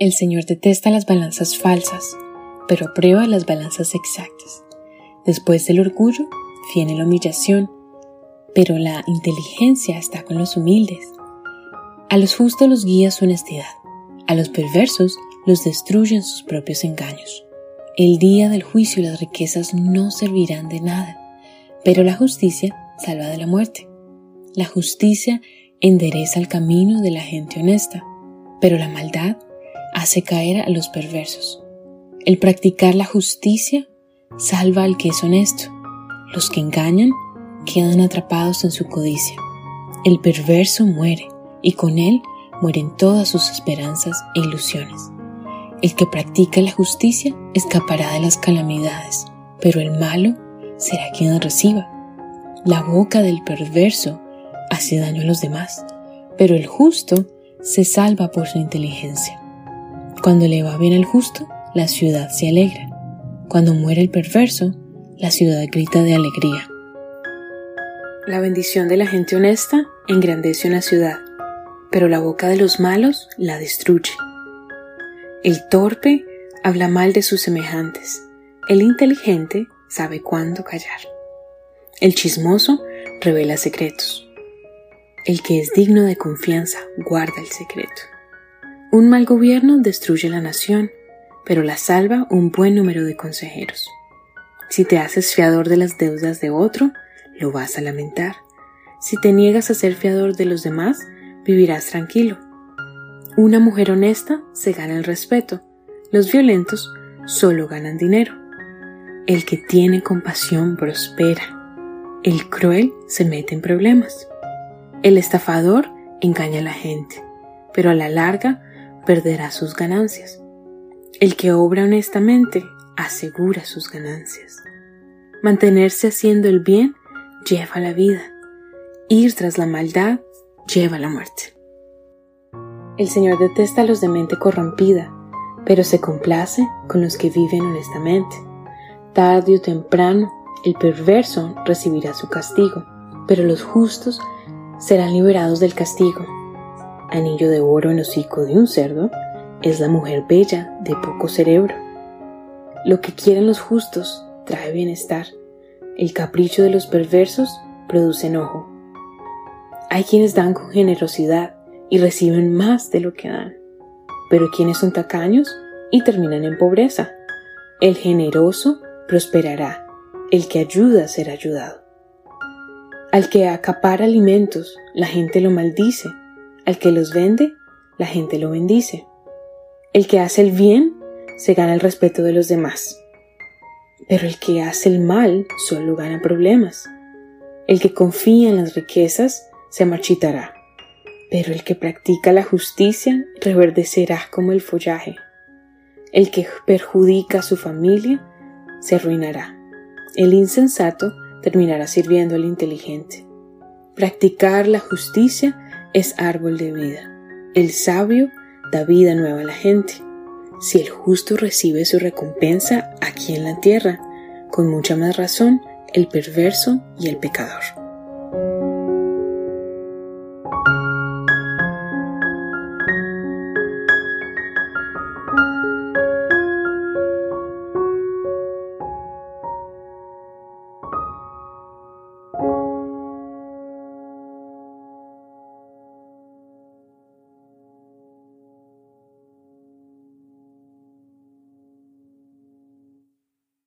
El Señor detesta las balanzas falsas, pero aprueba las balanzas exactas. Después del orgullo viene la humillación, pero la inteligencia está con los humildes. A los justos los guía su honestidad, a los perversos los destruyen sus propios engaños. El día del juicio las riquezas no servirán de nada, pero la justicia salva de la muerte. La justicia endereza el camino de la gente honesta, pero la maldad hace caer a los perversos. El practicar la justicia salva al que es honesto. Los que engañan quedan atrapados en su codicia. El perverso muere y con él mueren todas sus esperanzas e ilusiones. El que practica la justicia escapará de las calamidades, pero el malo será quien reciba. La boca del perverso hace daño a los demás, pero el justo se salva por su inteligencia. Cuando le va bien al justo, la ciudad se alegra. Cuando muere el perverso, la ciudad grita de alegría. La bendición de la gente honesta engrandece una ciudad, pero la boca de los malos la destruye. El torpe habla mal de sus semejantes, el inteligente sabe cuándo callar. El chismoso revela secretos. El que es digno de confianza guarda el secreto. Un mal gobierno destruye la nación, pero la salva un buen número de consejeros. Si te haces fiador de las deudas de otro, lo vas a lamentar. Si te niegas a ser fiador de los demás, vivirás tranquilo. Una mujer honesta se gana el respeto. Los violentos solo ganan dinero. El que tiene compasión prospera. El cruel se mete en problemas. El estafador engaña a la gente, pero a la larga perderá sus ganancias. El que obra honestamente asegura sus ganancias. Mantenerse haciendo el bien lleva la vida. Ir tras la maldad lleva la muerte. El Señor detesta a los de mente corrompida, pero se complace con los que viven honestamente. Tarde o temprano, el perverso recibirá su castigo, pero los justos serán liberados del castigo. Anillo de oro en hocico de un cerdo es la mujer bella de poco cerebro. Lo que quieren los justos trae bienestar. El capricho de los perversos produce enojo. Hay quienes dan con generosidad y reciben más de lo que dan, pero quienes son tacaños y terminan en pobreza. El generoso prosperará, el que ayuda será ayudado. Al que acapara alimentos, la gente lo maldice, al que los vende, la gente lo bendice. El que hace el bien se gana el respeto de los demás. Pero el que hace el mal solo gana problemas. El que confía en las riquezas se marchitará. Pero el que practica la justicia reverdecerá como el follaje. El que perjudica a su familia se arruinará. El insensato terminará sirviendo al inteligente. Practicar la justicia es árbol de vida. El sabio da vida nueva a la gente. Si el justo recibe su recompensa aquí en la tierra, con mucha más razón el perverso y el pecador.